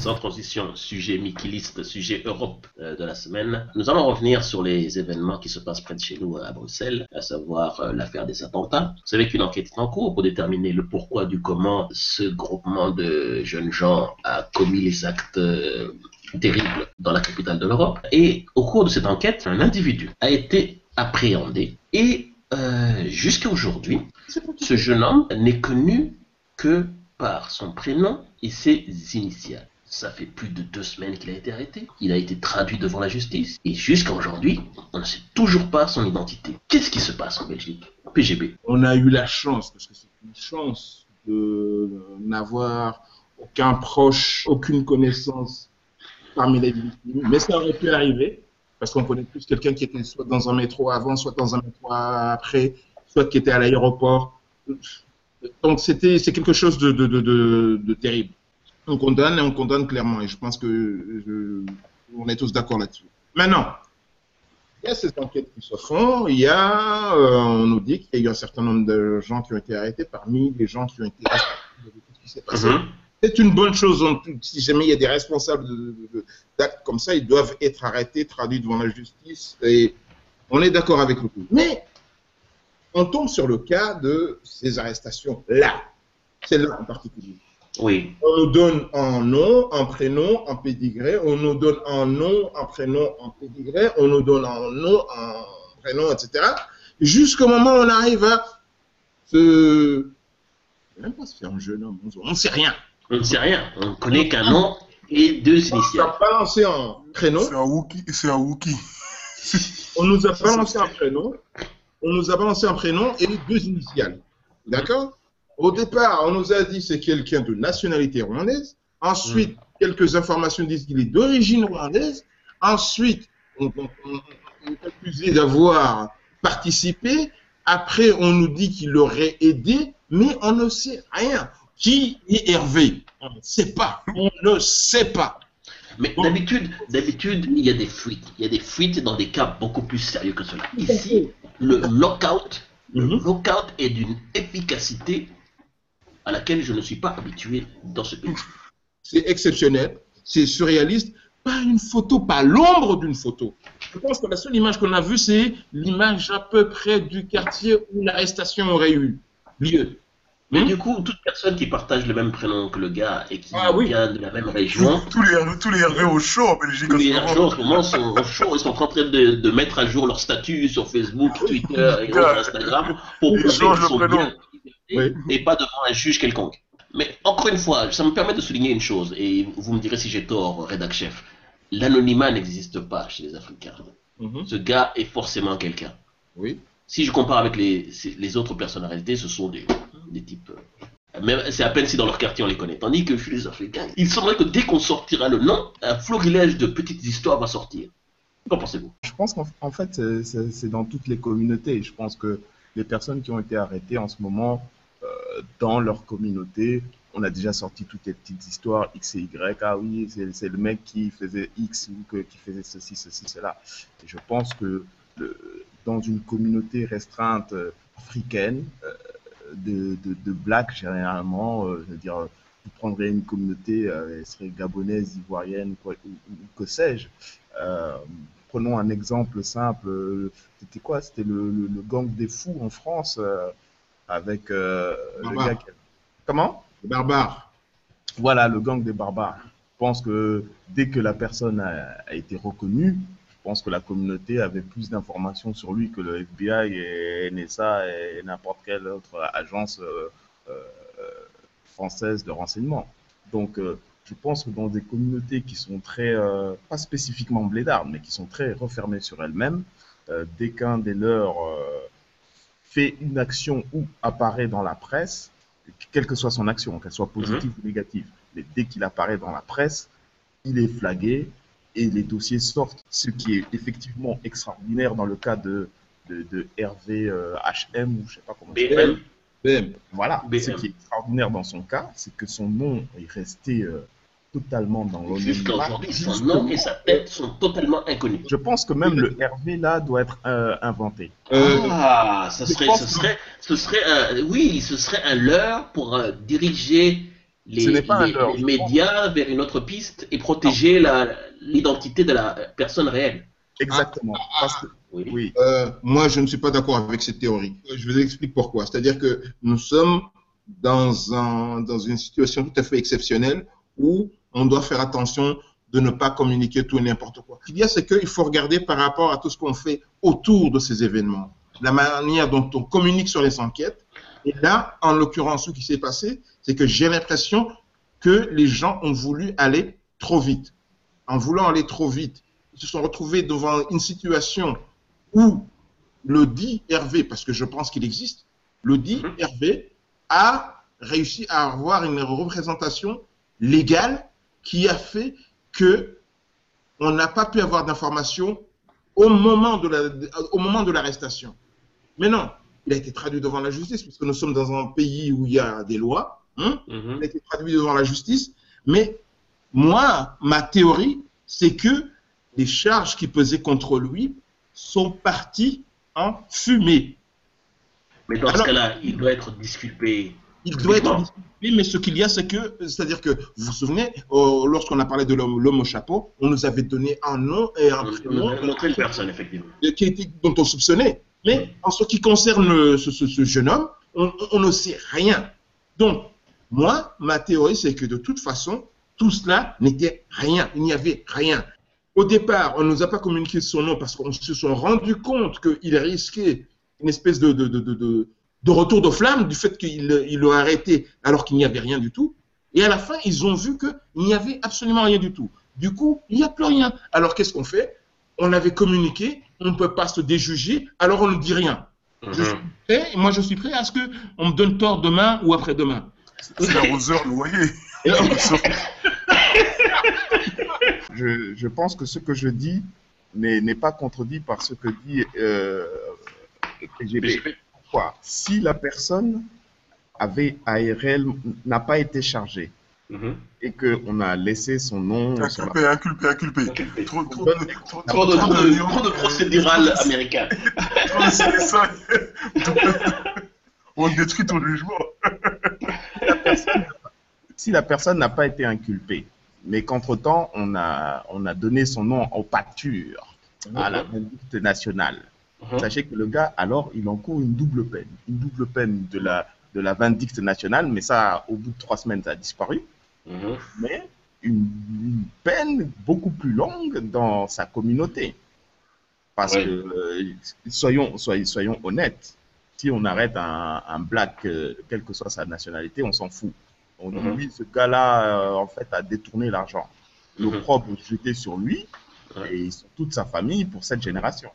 Sans transition, sujet Mikiliste, sujet Europe euh, de la semaine. Nous allons revenir sur les événements qui se passent près de chez nous à Bruxelles, à savoir euh, l'affaire des attentats. Vous savez qu'une enquête est en cours pour déterminer le pourquoi du comment ce groupement de jeunes gens a commis les actes euh, terribles dans la capitale de l'Europe. Et au cours de cette enquête, un individu a été appréhendé et jusqu'à aujourd'hui, ce jeune homme n'est connu que par son prénom et ses initiales. Ça fait plus de deux semaines qu'il a été arrêté. Il a été traduit devant la justice. Et jusqu'à aujourd'hui, on ne sait toujours pas son identité. Qu'est-ce qui se passe en Belgique? PGB. On a eu la chance, parce que c'est une chance, de n'avoir aucun proche, aucune connaissance parmi les victimes. Mais ça aurait pu arriver, parce qu'on connaît plus quelqu'un qui était soit dans un métro avant, soit dans un métro après, soit qui était à l'aéroport. Donc c'était c'est quelque chose de, de, de, terrible. On condamne et on condamne clairement, et je pense que je- on est tous d'accord là-dessus. Maintenant, il y a ces enquêtes qui se font, il y a, euh, on nous dit qu'il y a eu un certain nombre de gens qui ont été arrêtés parmi les gens qui ont été qui s'est passé. Mhm. C'est une bonne chose. si jamais il y a des responsables d'actes comme ça, ils doivent être arrêtés, traduits devant la justice. Et on est d'accord avec le coup. Mais on tombe sur le cas de ces arrestations-là. Celle-là en particulier. Oui. On nous donne un nom, un prénom, un pédigré. On nous donne un nom, un prénom, un pédigré. On nous donne un nom, un prénom, etc. Jusqu'au moment où on arrive à se... Même pas se faire un jeune homme, on ne sait rien. On ne sait rien. On ne connaît qu'un nom et deux On nous initiales. a balancé un prénom. C'est un Wookie. C'est un Wookie. On nous a balancé un prénom. On nous a balancé un prénom et deux initiales. D'accord? Au départ, on nous a dit c'est quelqu'un de nationalité rwandaise. Ensuite, quelques informations disent qu'il est d'origine rwandaise. Ensuite, on, on- on- on est accusé d'avoir participé. Après, on nous dit qu'il aurait aidé, mais on ne sait rien. Qui est Hervé? On ne sait pas. On ne sait pas. Mais d'habitude, d'habitude, il y a des fuites. Il y a des fuites dans des cas beaucoup plus sérieux que cela. Ici, le lockout, le Mhm. lockout est d'une efficacité à laquelle je ne suis pas habitué dans ce pays. c'est exceptionnel, c'est surréaliste, pas une photo, pas l'ombre d'une photo. Je pense que la seule image qu'on a vue, c'est l'image à peu près du quartier où l'arrestation aurait eu lieu. Mais Hmm? du coup, toute personne qui partage le même prénom que le gars et qui Ah oui. vient de la même région, tous les, tous les Hervé au show en Belgique. tous en ce les gens en ce moment sont au chaud, ils sont en train de, de mettre à jour leur statut sur Facebook, Twitter et Instagram pour ils prouver qu'ils le sont prénom. bien et pas devant un juge quelconque. Mais encore une fois, ça me permet de souligner une chose, et vous me direz si j'ai tort, rédac chef. L'anonymat n'existe pas chez les Africains. Mhm. Ce gars est forcément quelqu'un. Oui. Si je compare avec les, les autres personnalités, ce sont des, des types. euh, c'est à peine si dans leur quartier on les connaît. Tandis que chez les Africains, il semblerait que dès qu'on sortira le nom, un florilège de petites histoires va sortir. Qu'en pensez-vous? Je pense qu'en en fait, c'est- c'est dans toutes les communautés. Je pense que les personnes qui ont été arrêtées en ce moment, euh, dans leur communauté, on a déjà sorti toutes les petites histoires X et Y. Ah oui, c'est le mec qui faisait X ou qui faisait ceci, ceci, cela. Et je pense que dans une communauté restreinte euh, africaine, euh, de, de, de généralement, euh, je veux dire, vous prendrez une communauté, euh, elle serait gabonaise, ivoirienne, quoi, ou, ou- que sais-je. Euh, prenons un exemple simple. euh, C'était quoi? C'était le, le- le gang des fous en France euh, avec euh, le Barbare. gars qui... Comment? Les barbares. Voilà, le gang des barbares. Je pense que dès que la personne a, a été reconnue, pense que la communauté avait plus d'informations sur lui que le FBI et NSA et n'importe quelle autre agence euh, euh, française de renseignement. Donc, euh, je pense que dans des communautés qui sont très, euh, pas spécifiquement blédardes, mais qui sont très refermées sur elles-mêmes, euh, dès qu'un des leurs euh, fait une action ou apparaît dans la presse, quelle que soit son action, qu'elle soit positive ou négative, mais dès qu'il apparaît dans la presse, il est flagué et les dossiers sortent. Ce qui est effectivement extraordinaire dans le cas de, de, de Hervé euh, HM, ou je sais pas comment ça. BM BM. Voilà. BM. Ce qui est extraordinaire dans son cas, c'est que son nom est resté euh, totalement dans Jusqu'à l'anonymat. aujourd'hui, son nom et sa tête sont totalement inconnus. Je pense que même le Hervé là doit être euh, inventé. Euh, Ah, ce je serait, ce que- serait, ce serait un, oui, ce serait un leurre pour euh, diriger les, leurre, médias vers une autre piste et protéger la- l'identité de la personne réelle. Exactement. Parce que, Oui. oui, Euh, moi, je ne suis pas d'accord avec cette théorie. Je vous explique pourquoi. C'est-à-dire que nous sommes dans, un, dans une situation tout à fait exceptionnelle où on doit faire attention de ne pas communiquer tout et n'importe quoi. Ce qu'il y a, c'est qu'il faut regarder par rapport à tout ce qu'on fait autour de ces événements, la manière dont on communique sur les enquêtes. Et là, en l'occurrence, ce qui s'est passé, c'est que j'ai l'impression que les gens ont voulu aller trop vite. En voulant aller trop vite, ils se sont retrouvés devant une situation où le dit Hervé, parce que je pense qu'il existe, le dit Mhm. Hervé a réussi à avoir une représentation légale qui a fait que on n'a pas pu avoir d'informations au moment de la, au moment de l'arrestation. Mais non, il a été traduit devant la justice puisque nous sommes dans un pays où il y a des lois. hein. Mhm. Il a été traduit devant la justice. Mais moi, ma théorie, c'est que les charges qui pesaient contre lui sont parties en fumée. Mais dans ce cas-là, il doit être disculpé. Il doit être disculpé, mais ce qu'il y a, c'est que, c'est-à-dire que, vous vous souvenez, euh, lorsqu'on a parlé de l'homme au chapeau, on nous avait donné un nom et un On prénom a montré une personne, effectivement. qui était, dont on soupçonnait. Mais en ce qui concerne le- ce, ce- ce jeune homme, on, on- on ne sait rien. Donc, moi, ma théorie, c'est que de toute façon, tout cela n'était rien. Il n'y avait rien. Au départ, on ne nous a pas communiqué son nom parce qu'on se sont rendu compte qu'il risquait une espèce de, de, de, de, retour de flamme du fait qu'il il l'a arrêté alors qu'il n'y avait rien du tout. Et à la fin, ils ont vu qu'il n'y avait absolument rien du tout. Du coup, il n'y a plus rien. Alors qu'est-ce qu'on fait? On avait communiqué, on ne peut pas se déjuger, alors on ne dit rien. Je suis prêt, moi je suis prêt à ce qu'on me donne tort demain ou après-demain. C'est l'arroseur noyé. Je, je pense que ce que je dis n'est pas contredit par ce que dit euh, PGB. Pourquoi? Si la personne avait ARL n'a pas été chargée Mhm. et qu'on a laissé son nom la Inculpé, inculpé, inculpé. Inculpé. Trop, trop, de- trop, Trop de, trop de- millions, trop de euh, procédural américain. trop de CSA. On détruit ton jugement. Si la personne n'a pas été inculpée, mais qu'entre-temps, on a, on a donné son nom en pâture à la vindicte nationale, Mhm. sachez que le gars, alors, il encourt une double peine. Une double peine de la, de la vindicte nationale, mais ça, au bout de trois semaines, ça a disparu. Mhm. Mais une, une peine beaucoup plus longue dans sa communauté. Parce que, euh, soyons, soyons, soyons honnêtes, si on arrête un, un black, euh, quelle que soit sa nationalité, on s'en fout. On dit, oui, ce gars-là, euh, en fait, a détourné l'argent. Mhm. L'opprobre jeté sur lui et sur toute sa famille pour cette génération.